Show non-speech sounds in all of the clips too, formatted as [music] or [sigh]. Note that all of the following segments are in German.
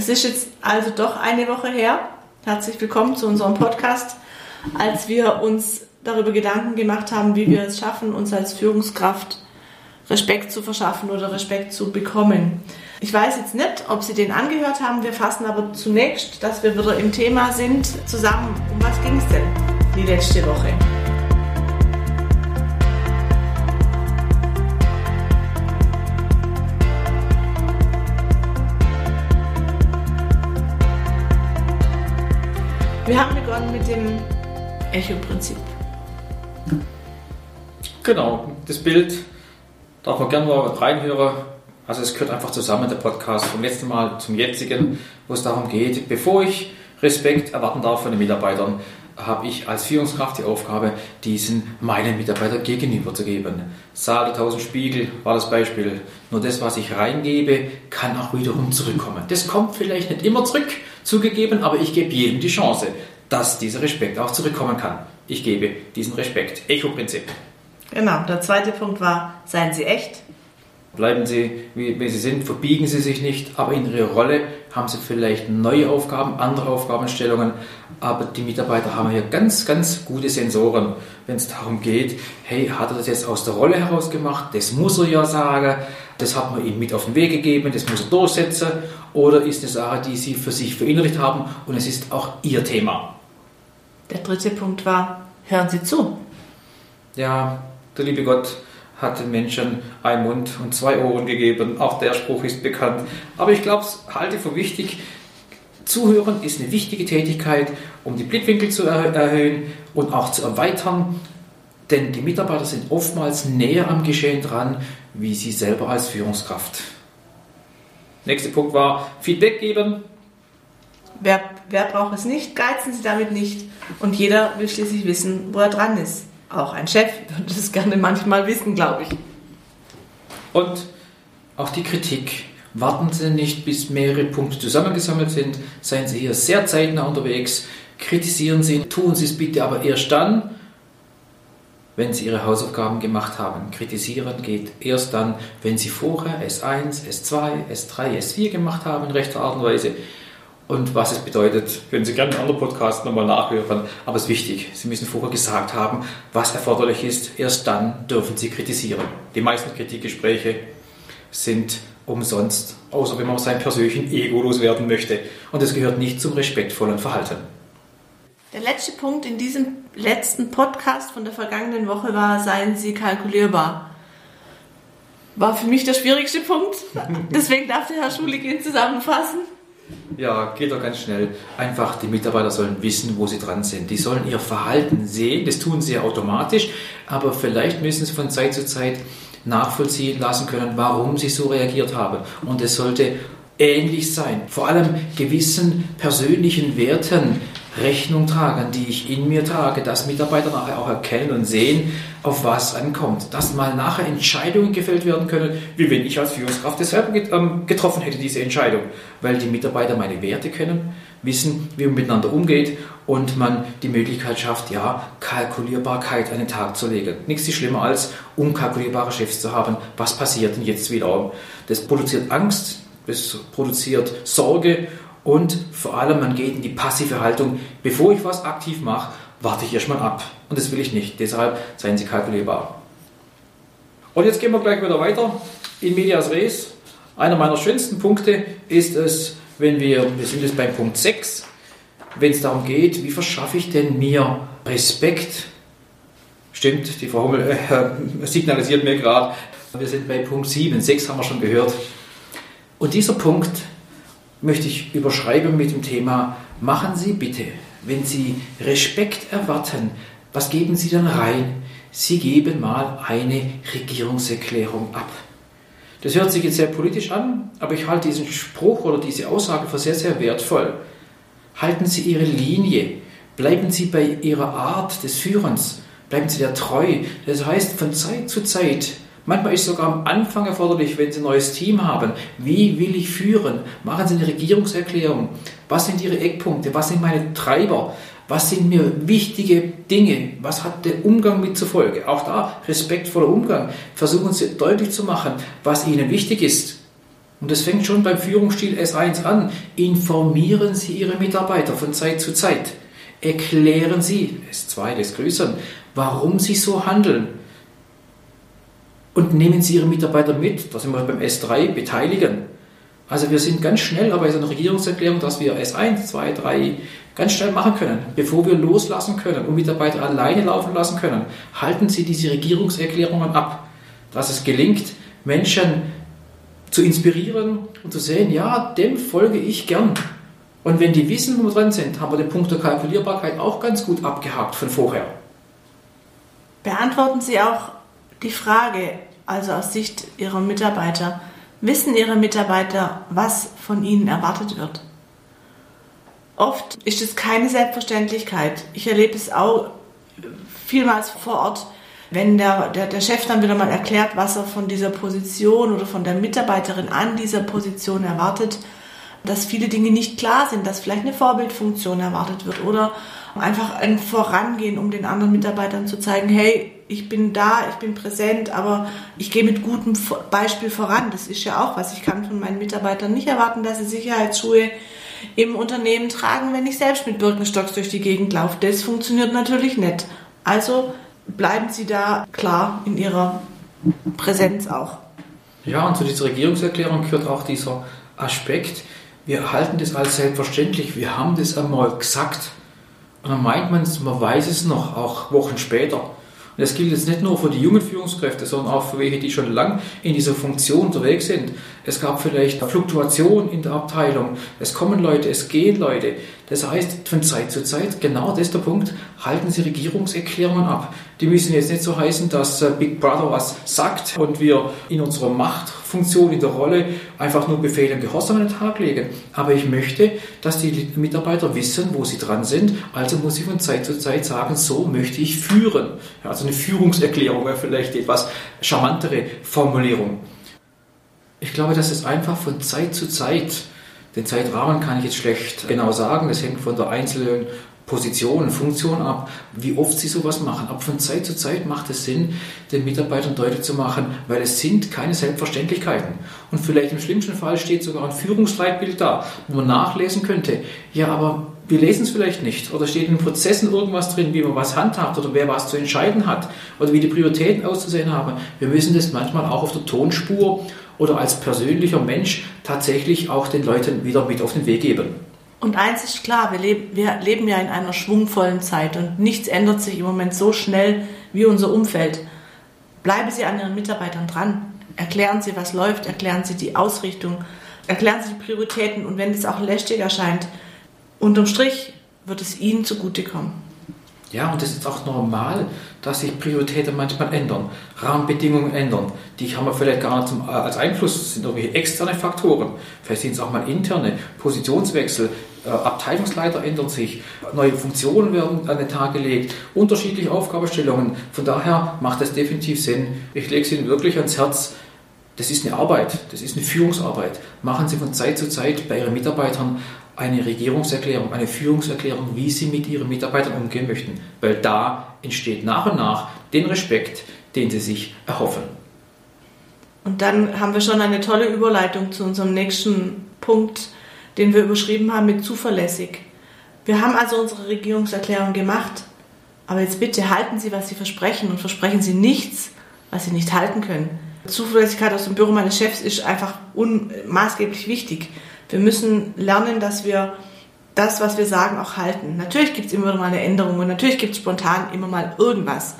Es ist jetzt also doch eine Woche her. Herzlich willkommen zu unserem Podcast, als wir uns darüber Gedanken gemacht haben, wie wir es schaffen, uns als Führungskraft Respekt zu verschaffen oder Respekt zu bekommen. Ich weiß jetzt nicht, ob Sie den angehört haben. Wir fassen aber zunächst, dass wir wieder im Thema sind, zusammen. Um was ging es denn die letzte Woche? Wir haben begonnen mit dem Echo-Prinzip. Genau, das Bild darf man gerne mal reinhören. Also es gehört einfach zusammen, der Podcast vom letzten Mal zum jetzigen, wo es darum geht, bevor ich Respekt erwarten darf von den Mitarbeitern, habe ich als Führungskraft die Aufgabe, diesen meinen Mitarbeitern gegenüber zu geben. Saal 1000 Spiegel war das Beispiel. Nur das, was ich reingebe, kann auch wiederum zurückkommen. Das kommt vielleicht nicht immer zurück, zugegeben, aber ich gebe jedem die Chance, dass dieser Respekt auch zurückkommen kann. Ich gebe diesen Respekt. Echo-Prinzip. Genau, der zweite Punkt war, seien Sie echt. Bleiben Sie, wie, wie, Sie sind, verbiegen Sie sich nicht, aber in Ihrer Rolle haben Sie vielleicht neue Aufgaben, andere Aufgabenstellungen, aber die Mitarbeiter haben hier ganz, ganz gute Sensoren, wenn es darum geht, hey, hat er das jetzt aus der Rolle heraus gemacht, das muss er ja sagen, das hat man ihm mit auf den Weg gegeben, das muss er durchsetzen, oder ist eine Sache, die Sie für sich verinnerlicht haben und es ist auch Ihr Thema. Der dritte Punkt war, hören Sie zu. Ja, der liebe Gott hat den Menschen einen Mund und zwei Ohren gegeben. Auch der Spruch ist bekannt. Aber ich glaube, es halte für wichtig, Zuhören ist eine wichtige Tätigkeit, um die Blickwinkel zu erhöhen und auch zu erweitern. Denn die Mitarbeiter sind oftmals näher am Geschehen dran, wie sie selber als Führungskraft. Nächster Punkt war Feedback geben. Wer, wer braucht es nicht? Geizen Sie damit nicht. Und jeder will schließlich wissen, wo er dran ist. Auch ein Chef würde das gerne manchmal wissen, glaube ich. Und auch die Kritik. Warten Sie nicht, bis mehrere Punkte zusammengesammelt sind. Seien Sie hier sehr zeitnah unterwegs. Kritisieren Sie, tun Sie es bitte aber erst dann, wenn Sie Ihre Hausaufgaben gemacht haben. Kritisieren geht erst dann, wenn Sie vorher S1, S2, S3, S4 gemacht haben in rechter Art und Weise. Und was es bedeutet, können Sie gerne in anderen Podcasts nochmal nachhören. Aber es ist wichtig, Sie müssen vorher gesagt haben, was erforderlich ist. Erst dann dürfen Sie kritisieren. Die meisten Kritikgespräche sind umsonst, außer wenn man sein persönlichen Ego loswerden möchte. Und es gehört nicht zum respektvollen Verhalten. Der letzte Punkt in diesem letzten Podcast von der vergangenen Woche war, seien Sie kalkulierbar. War für mich der schwierigste Punkt. [laughs] Deswegen darf der Herr Schulig ihn zusammenfassen. Ja, geht doch ganz schnell. Einfach, die Mitarbeiter sollen wissen, wo sie dran sind. Die sollen ihr Verhalten sehen, das tun sie ja automatisch, aber vielleicht müssen sie von Zeit zu Zeit nachvollziehen lassen können, warum sie so reagiert haben. Und es sollte ähnlich sein. Vor allem gewissen persönlichen Werten Rechnung tragen, die ich in mir trage, dass Mitarbeiter nachher auch erkennen und sehen, auf was ankommt. Dass mal nachher Entscheidungen gefällt werden können, wie wenn ich als Führungskraft das selber ähm, getroffen hätte, diese Entscheidung. Weil die Mitarbeiter meine Werte kennen, wissen, wie man miteinander umgeht und man die Möglichkeit schafft, ja, Kalkulierbarkeit an den Tag zu legen. Nichts ist schlimmer als unkalkulierbare Chefs zu haben. Was passiert denn jetzt wieder? Das produziert Angst, das produziert Sorge und vor allem man geht in die passive Haltung. Bevor ich was aktiv mache, warte ich erstmal ab. Und das will ich nicht. Deshalb seien Sie kalkulierbar. Und jetzt gehen wir gleich wieder weiter in Medias Res. Einer meiner schönsten Punkte ist es, wenn wir, wir sind jetzt beim Punkt 6, wenn es darum geht, wie verschaffe ich denn mir Respekt? Stimmt, die Frau Hummel äh, signalisiert mir gerade, wir sind bei Punkt 7, 6 haben wir schon gehört. Und dieser Punkt möchte ich überschreiben mit dem Thema, machen Sie bitte, wenn Sie Respekt erwarten, was geben Sie dann rein? Sie geben mal eine Regierungserklärung ab. Das hört sich jetzt sehr politisch an, aber ich halte diesen Spruch oder diese Aussage für sehr, sehr wertvoll. Halten Sie Ihre Linie, bleiben Sie bei Ihrer Art des Führens, bleiben Sie der treu. Das heißt, von Zeit zu Zeit Manchmal ist sogar am Anfang erforderlich, wenn Sie ein neues Team haben, wie will ich führen? Machen Sie eine Regierungserklärung. Was sind Ihre Eckpunkte? Was sind meine Treiber? Was sind mir wichtige Dinge? Was hat der Umgang mit zur Folge? Auch da respektvoller Umgang. Versuchen Sie deutlich zu machen, was Ihnen wichtig ist. Und das fängt schon beim Führungsstil S1 an. Informieren Sie Ihre Mitarbeiter von Zeit zu Zeit. Erklären Sie, S2 des Größeren, warum Sie so handeln. Und nehmen Sie Ihre Mitarbeiter mit, da sind wir beim S3, beteiligen. Also wir sind ganz schnell aber in einer Regierungserklärung, dass wir S1, 2, 3 ganz schnell machen können, bevor wir loslassen können und Mitarbeiter alleine laufen lassen können. Halten Sie diese Regierungserklärungen ab, dass es gelingt, Menschen zu inspirieren und zu sehen, ja, dem folge ich gern. Und wenn die wissen, wo wir dran sind, haben wir den Punkt der Kalkulierbarkeit auch ganz gut abgehakt von vorher. Beantworten Sie auch die Frage, also aus Sicht Ihrer Mitarbeiter, wissen Ihre Mitarbeiter, was von ihnen erwartet wird? Oft ist es keine Selbstverständlichkeit. Ich erlebe es auch vielmals vor Ort, wenn der, der, der Chef dann wieder mal erklärt, was er von dieser Position oder von der Mitarbeiterin an dieser Position erwartet, dass viele Dinge nicht klar sind, dass vielleicht eine Vorbildfunktion erwartet wird oder einfach ein Vorangehen, um den anderen Mitarbeitern zu zeigen, hey, ich bin da, ich bin präsent, aber ich gehe mit gutem Beispiel voran. Das ist ja auch was. Ich kann von meinen Mitarbeitern nicht erwarten, dass sie Sicherheitsschuhe im Unternehmen tragen, wenn ich selbst mit Birkenstocks durch die Gegend laufe. Das funktioniert natürlich nicht. Also bleiben Sie da klar in Ihrer Präsenz auch. Ja, und zu dieser Regierungserklärung gehört auch dieser Aspekt, wir halten das als selbstverständlich, wir haben das einmal gesagt. Und dann meint man es, man weiß es noch, auch Wochen später. Und das gilt jetzt nicht nur für die jungen Führungskräfte, sondern auch für welche, die schon lang in dieser Funktion unterwegs sind. Es gab vielleicht Fluktuation in der Abteilung. Es kommen Leute, es gehen Leute. Das heißt, von Zeit zu Zeit, genau das ist der Punkt, halten Sie Regierungserklärungen ab. Die müssen jetzt nicht so heißen, dass äh, Big Brother was sagt und wir in unserer Machtfunktion, in der Rolle einfach nur Befehle und Gehorsam an den Tag legen. Aber ich möchte, dass die Mitarbeiter wissen, wo sie dran sind. Also muss ich von Zeit zu Zeit sagen, so möchte ich führen. Also eine Führungserklärung wäre vielleicht etwas charmantere Formulierung. Ich glaube, dass es einfach von Zeit zu Zeit, den Zeitrahmen kann ich jetzt schlecht genau sagen, das hängt von der einzelnen Position Funktion ab, wie oft sie sowas machen. Aber von Zeit zu Zeit macht es Sinn, den Mitarbeitern deutlich zu machen, weil es sind keine Selbstverständlichkeiten. Und vielleicht im schlimmsten Fall steht sogar ein Führungsleitbild da, wo man nachlesen könnte. Ja, aber wir lesen es vielleicht nicht oder steht in Prozessen irgendwas drin, wie man was handhabt oder wer was zu entscheiden hat oder wie die Prioritäten auszusehen haben. Wir müssen das manchmal auch auf der Tonspur oder als persönlicher Mensch tatsächlich auch den Leuten wieder mit auf den Weg geben. Und eins ist klar, wir leben, wir leben ja in einer schwungvollen Zeit und nichts ändert sich im Moment so schnell wie unser Umfeld. Bleiben Sie an Ihren Mitarbeitern dran. Erklären Sie, was läuft, erklären Sie die Ausrichtung, erklären Sie die Prioritäten und wenn es auch lästig erscheint, unterm Strich wird es Ihnen zugutekommen. Ja, und es ist auch normal, dass sich Prioritäten manchmal ändern, Rahmenbedingungen ändern. Die haben wir vielleicht gar nicht zum, äh, als Einfluss, das sind irgendwelche externe Faktoren. Vielleicht sind es auch mal interne, Positionswechsel, äh, Abteilungsleiter ändern sich, neue Funktionen werden an den Tag gelegt, unterschiedliche Aufgabenstellungen. Von daher macht es definitiv Sinn. Ich lege es Ihnen wirklich ans Herz, das ist eine Arbeit, das ist eine Führungsarbeit. Machen Sie von Zeit zu Zeit bei Ihren Mitarbeitern eine Regierungserklärung, eine Führungserklärung, wie Sie mit Ihren Mitarbeitern umgehen möchten. Weil da entsteht nach und nach den Respekt, den Sie sich erhoffen. Und dann haben wir schon eine tolle Überleitung zu unserem nächsten Punkt, den wir überschrieben haben mit zuverlässig. Wir haben also unsere Regierungserklärung gemacht, aber jetzt bitte halten Sie, was Sie versprechen und versprechen Sie nichts, was Sie nicht halten können. Zuverlässigkeit aus dem Büro meines Chefs ist einfach maßgeblich wichtig. Wir müssen lernen, dass wir das, was wir sagen, auch halten. Natürlich gibt es immer mal eine Änderung und natürlich gibt es spontan immer mal irgendwas.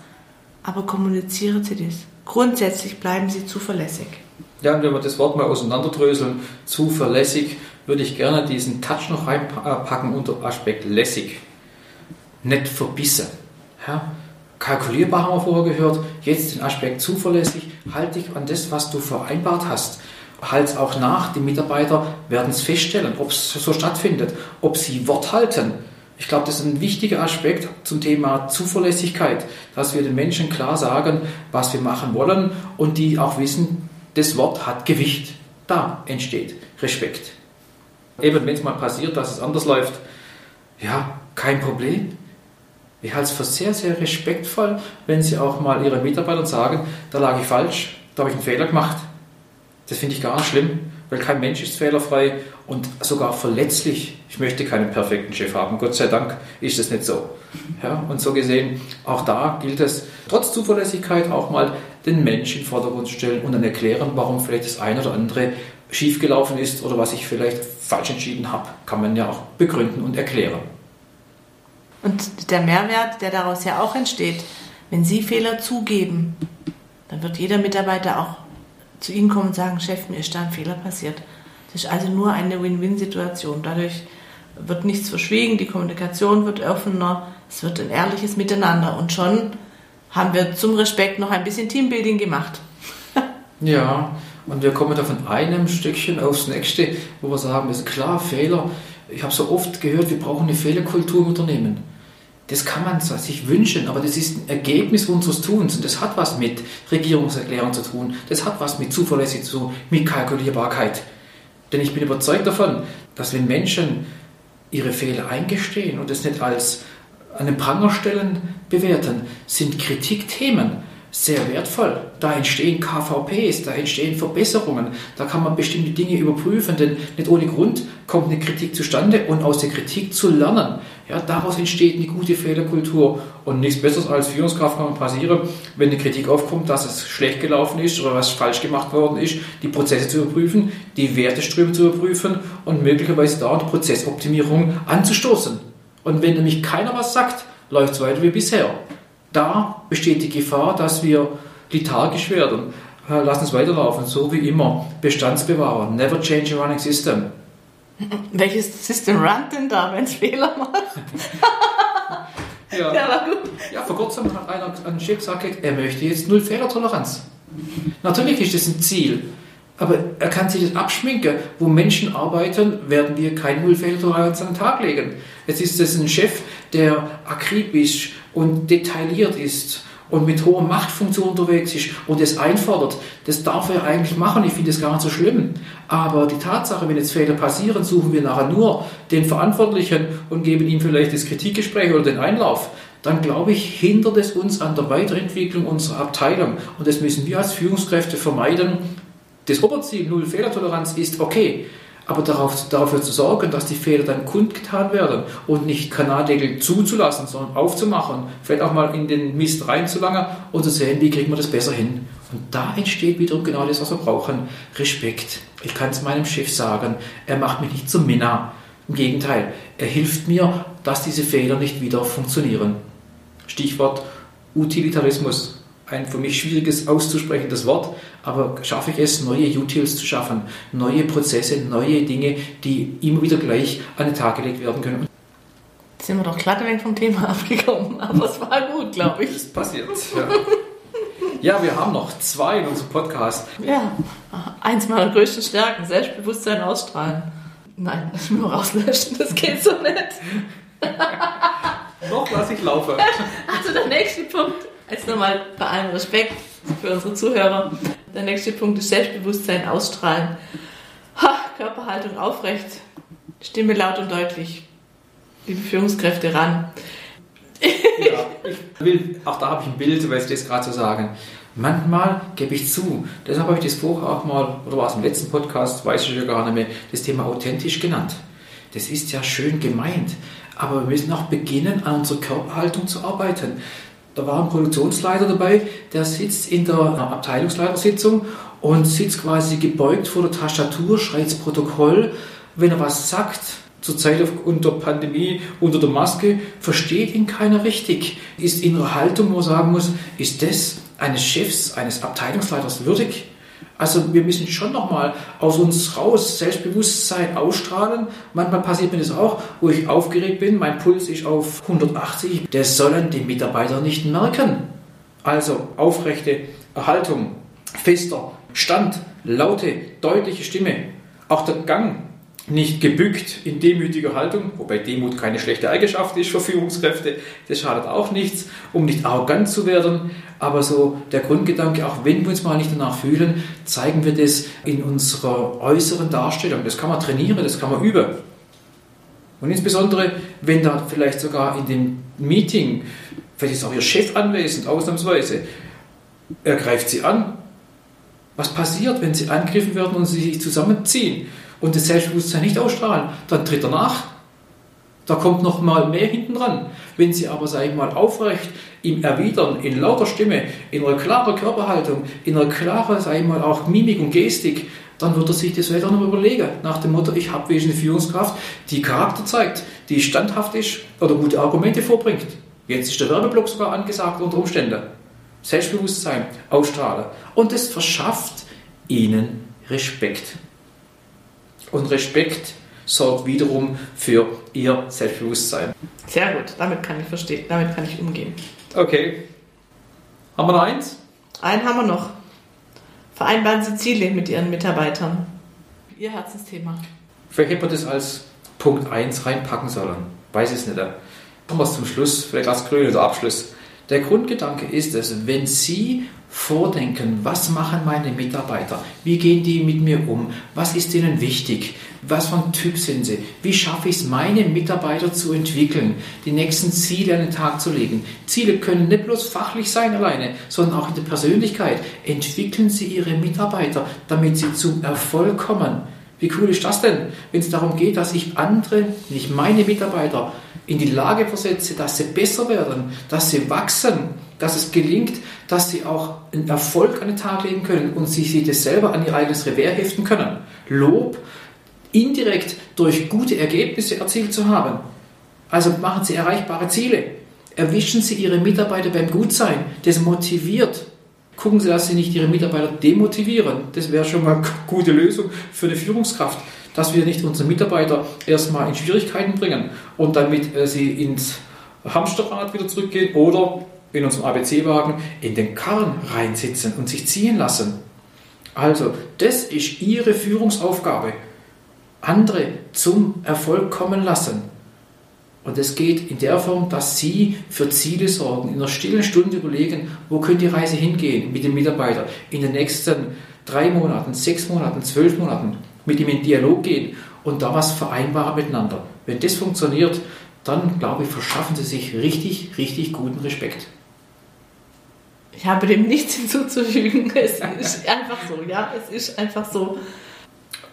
Aber kommunizieren Sie das. Grundsätzlich bleiben Sie zuverlässig. Ja, und wenn wir das Wort mal auseinanderdröseln, zuverlässig, würde ich gerne diesen Touch noch reinpacken unter Aspekt lässig. Nicht verbissen. Ja? Kalkulierbar haben wir vorher gehört, jetzt den Aspekt zuverlässig, halte dich an das, was du vereinbart hast. Halt auch nach, die Mitarbeiter werden es feststellen, ob es so stattfindet, ob sie Wort halten. Ich glaube, das ist ein wichtiger Aspekt zum Thema Zuverlässigkeit, dass wir den Menschen klar sagen, was wir machen wollen und die auch wissen, das Wort hat Gewicht. Da entsteht Respekt. Eben, wenn es mal passiert, dass es anders läuft, ja, kein Problem. Ich halte es für sehr, sehr respektvoll, wenn Sie auch mal Ihren Mitarbeitern sagen, da lag ich falsch, da habe ich einen Fehler gemacht. Das finde ich gar nicht schlimm. weil kein Mensch ist fehlerfrei und sogar verletzlich. Ich möchte keinen perfekten Chef haben. Gott sei Dank ist es nicht so. Ja, und so gesehen, auch da gilt es, trotz Zuverlässigkeit auch mal den Menschen in den Vordergrund zu stellen und dann erklären, warum vielleicht das eine oder andere schiefgelaufen ist oder was ich vielleicht falsch entschieden habe, kann man ja auch begründen und erklären. Und der Mehrwert, der daraus ja auch entsteht, wenn Sie Fehler zugeben, dann wird jeder Mitarbeiter auch zu Ihnen kommen und sagen, Chef, mir ist da ein Fehler passiert. Das ist also nur eine Win-Win-Situation. Dadurch wird nichts verschwiegen, die Kommunikation wird offener, es wird ein ehrliches Miteinander und schon haben wir zum Respekt noch ein bisschen Teambuilding gemacht. [laughs] ja, und wir kommen da von einem Stückchen aufs nächste, wo wir sagen, das ist klar, Fehler. Ich habe so oft gehört, wir brauchen eine Fehlerkultur im Unternehmen. Das kann man sich wünschen, aber das ist ein Ergebnis unseres Tuns und das hat was mit Regierungserklärung zu tun, das hat was mit Zuverlässigkeit zu tun, mit Kalkulierbarkeit. Denn ich bin überzeugt davon, dass wenn Menschen ihre Fehler eingestehen und es nicht als an den Pranger stellen bewerten, sind Kritikthemen sehr wertvoll. Da entstehen KVPs, da entstehen Verbesserungen, da kann man bestimmte Dinge überprüfen, denn nicht ohne Grund kommt eine Kritik zustande und aus der Kritik zu lernen. Ja, daraus entsteht eine gute Fehlerkultur und nichts Besseres als Führungskraft kann man passieren, wenn eine Kritik aufkommt, dass es schlecht gelaufen ist oder was falsch gemacht worden ist, die Prozesse zu überprüfen, die Werteströme zu überprüfen und möglicherweise da die Prozessoptimierung anzustoßen. Und wenn nämlich keiner was sagt, läuft es weiter wie bisher da besteht die Gefahr, dass wir lethargisch werden. Äh, lass uns weiterlaufen, so wie immer. Bestandsbewahrer, never change a running system. [laughs] Welches System runnt denn da, wenn es Fehler macht? [laughs] ja. ja, war gut. Ja, vor kurzem hat einer, ein Chef gesagt, er möchte jetzt null Fehlertoleranz. Natürlich ist das ein Ziel, aber er kann sich das abschminken. Wo Menschen arbeiten, werden wir keine Nullfehlertoleranz an den Tag legen. Jetzt ist es ein Chef, der akribisch und detailliert ist und mit hoher Machtfunktion unterwegs ist und es einfordert, das darf er eigentlich machen. Ich finde das gar nicht so schlimm. Aber die Tatsache, wenn jetzt Fehler passieren, suchen wir nachher nur den Verantwortlichen und geben ihm vielleicht das Kritikgespräch oder den Einlauf. Dann glaube ich, hindert es uns an der Weiterentwicklung unserer Abteilung. Und das müssen wir als Führungskräfte vermeiden. Das Oberziel Null Fehlertoleranz ist okay aber darauf, dafür zu sorgen, dass die Fehler dann kundgetan werden und nicht Kanaldeckel zuzulassen, sondern aufzumachen, vielleicht auch mal in den Mist reinzulangen und zu sehen, wie kriegen wir das besser hin. Und da entsteht wiederum genau das, was wir brauchen, Respekt. Ich kann es meinem Chef sagen, er macht mich nicht zum Minna. Im Gegenteil, er hilft mir, dass diese Fehler nicht wieder funktionieren. Stichwort Utilitarismus ein für mich schwieriges auszusprechendes Wort, aber schaffe ich es, neue Utils zu schaffen, neue Prozesse, neue Dinge, die immer wieder gleich an den Tag gelegt werden können. Jetzt sind wir doch glatt weg vom Thema [laughs] abgekommen, aber es war gut, glaube ich. Das passiert, ja. Ja, wir haben noch zwei in unserem Podcast. Ja, eins meiner größten Stärken, Selbstbewusstsein ausstrahlen. Nein, nur rauslöschen, das geht so nicht. noch lasse ich laufen. [laughs] Also der nächste Punkt Jetzt nochmal bei allem Respekt für unsere Zuhörer. Der nächste Punkt ist Selbstbewusstsein ausstrahlen. Ha, Körperhaltung aufrecht, Stimme laut und deutlich. Liebe Führungskräfte ran. ja, ich will, auch da habe ich ein Bild, weil ich das gerade so sagen. Manchmal gebe ich zu, deshalb habe ich das vorher auch mal, oder war es im letzten Podcast, weiß ich ja gar nicht mehr, das Thema authentisch genannt. Das ist ja schön gemeint, aber wir müssen auch beginnen, an unserer Körperhaltung zu arbeiten. Da war ein Produktionsleiter dabei, der sitzt in der Abteilungsleitersitzung und sitzt quasi gebeugt vor der Tastatur, schreit das Protokoll. Wenn er was sagt, zur Zeit unter Pandemie, unter der Maske, versteht ihn keiner richtig. Ist in einer Haltung, wo man sagen muss, ist das eines Chefs, eines Abteilungsleiters würdig? Also wir müssen schon nochmal aus uns raus Selbstbewusstsein ausstrahlen. Manchmal passiert mir das auch, wo ich aufgeregt bin, mein Puls ist auf 180. Das sollen die Mitarbeiter nicht merken. Also aufrechte Erhaltung, fester Stand, laute, deutliche Stimme. Auch der Gang nicht gebückt in demütiger Haltung, wobei Demut keine schlechte Eigenschaft ist für Führungskräfte, das schadet auch nichts, um nicht arrogant zu werden, aber so der Grundgedanke, auch wenn wir uns mal nicht danach fühlen, zeigen wir das in unserer äußeren Darstellung. Das kann man trainieren, das kann man üben. Und insbesondere, wenn da vielleicht sogar in dem Meeting, vielleicht ist auch Ihr Chef anwesend, ausnahmsweise, er greift Sie an, Was passiert, wenn sie angegriffen werden und sie sich zusammenziehen und das Selbstbewusstsein nicht ausstrahlen? Dann tritt er nach. Da kommt noch mal mehr hinten dran. Wenn sie aber, sage ich mal, aufrecht ihm erwidern, in lauter Stimme, in einer klaren Körperhaltung, in einer klaren, sage ich mal, auch Mimik und Gestik, dann wird er sich das weiter noch überlegen. Nach dem Motto, ich habe wesentlich Führungskraft, die Charakter zeigt, die standhaft ist oder gute Argumente vorbringt. Jetzt ist der Werbeblock sogar angesagt unter Umständen. Selbstbewusstsein ausstrahlen. Und das verschafft ihnen Respekt. Und Respekt sorgt wiederum für ihr Selbstbewusstsein. Sehr gut, damit kann ich verstehen, damit kann ich umgehen. Okay. Haben wir noch eins? Einen haben wir noch. Vereinbaren Sie Ziele mit Ihren Mitarbeitern. Ihr Herzensthema. Vielleicht hätte man das als Punkt 1 reinpacken sollen. Weiß es nicht. Kommen wir zum Schluss, vielleicht als grünes Abschluss. Der Grundgedanke ist es, wenn Sie vordenken, was machen meine Mitarbeiter, wie gehen die mit mir um, was ist ihnen wichtig, was für ein Typ sind sie, wie schaffe ich es, meine Mitarbeiter zu entwickeln, die nächsten Ziele an den Tag zu legen. Ziele können nicht bloß fachlich sein alleine, sondern auch in der Persönlichkeit. Entwickeln Sie Ihre Mitarbeiter, damit sie zum Erfolg kommen. Wie cool ist das denn, wenn es darum geht, dass ich andere, nicht meine Mitarbeiter, in die Lage versetze, dass sie besser werden, dass sie wachsen, dass es gelingt, dass sie auch einen Erfolg an den Tag legen können und sie sich das selber an ihr eigenes Revers heften können. Lob indirekt durch gute Ergebnisse erzielt zu haben. Also machen Sie erreichbare Ziele. Erwischen Sie Ihre Mitarbeiter beim Gutsein. Das motiviert. Gucken Sie, dass Sie nicht Ihre Mitarbeiter demotivieren. Das wäre schon mal eine [laughs] gute Lösung für eine Führungskraft dass wir nicht unsere Mitarbeiter erstmal in Schwierigkeiten bringen und damit äh, sie ins Hamsterrad wieder zurückgehen oder in unserem ABC-Wagen in den Karren reinsitzen und sich ziehen lassen. Also, das ist Ihre Führungsaufgabe. Andere zum Erfolg kommen lassen. Und es geht in der Form, dass Sie für Ziele sorgen, in einer stillen Stunde überlegen, wo könnte die Reise hingehen mit dem Mitarbeiter in den nächsten drei Monaten, sechs Monaten, zwölf Monaten mit ihm in Dialog gehen und da was vereinbaren miteinander. Wenn das funktioniert, dann glaube ich, verschaffen sie sich richtig, richtig guten Respekt. Ich habe dem nichts [laughs] hinzuzufügen. Es ist einfach so, ja, es ist einfach so.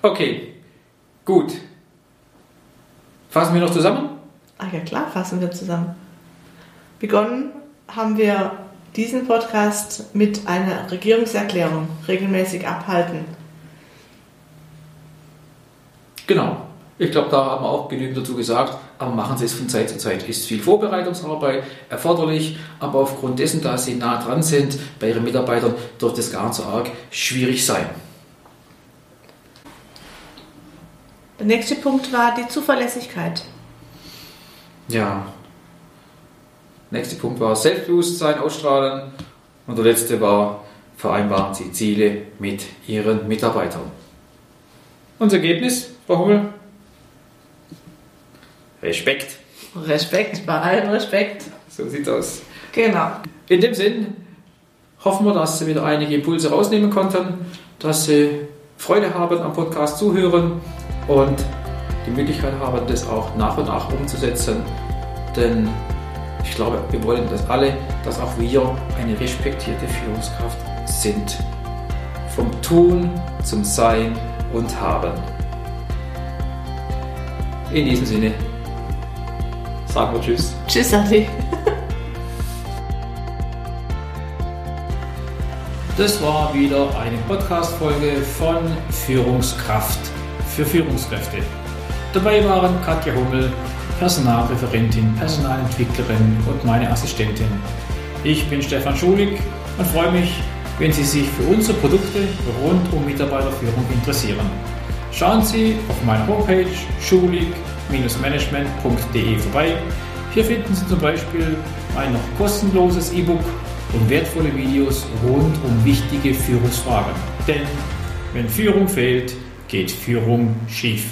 Okay, gut. Fassen wir noch zusammen? Ach ja, klar, fassen wir zusammen. Begonnen haben wir diesen Podcast mit einer Regierungserklärung regelmäßig abhalten. Genau. Ich glaube, da haben wir auch genügend dazu gesagt, aber machen Sie es von Zeit zu Zeit. Ist viel Vorbereitungsarbeit erforderlich, aber aufgrund dessen, dass Sie nah dran sind bei Ihren Mitarbeitern, dürfte es gar nicht so arg schwierig sein. Der nächste Punkt war die Zuverlässigkeit. Ja. Nächster Punkt war Selbstbewusstsein ausstrahlen und der letzte war vereinbaren Sie Ziele mit Ihren Mitarbeitern. Unser Ergebnis? Frau Hummel? Respekt. Respekt, bei allem Respekt. So sieht's aus. Genau. In dem Sinn hoffen wir, dass Sie wieder einige Impulse rausnehmen konnten, dass Sie Freude haben am Podcast zuhören und die Möglichkeit haben, das auch nach und nach umzusetzen. Denn ich glaube, wir wollen das alle, dass auch wir eine respektierte Führungskraft sind. Vom Tun zum Sein und Haben. In diesem Sinne, sagen wir Tschüss. Tschüss, Adi. Das war wieder eine Podcast-Folge von Führungskraft für Führungskräfte. Dabei waren Katja Hummel, Personalreferentin, Personalentwicklerin und meine Assistentin. Ich bin Stefan Schulig und freue mich, wenn Sie sich für unsere Produkte rund um Mitarbeiterführung interessieren. Schauen Sie auf meiner Homepage schulig-management.de vorbei. Hier finden Sie zum Beispiel ein noch kostenloses E-Book und wertvolle Videos rund um wichtige Führungsfragen. Denn wenn Führung fehlt, geht Führung schief.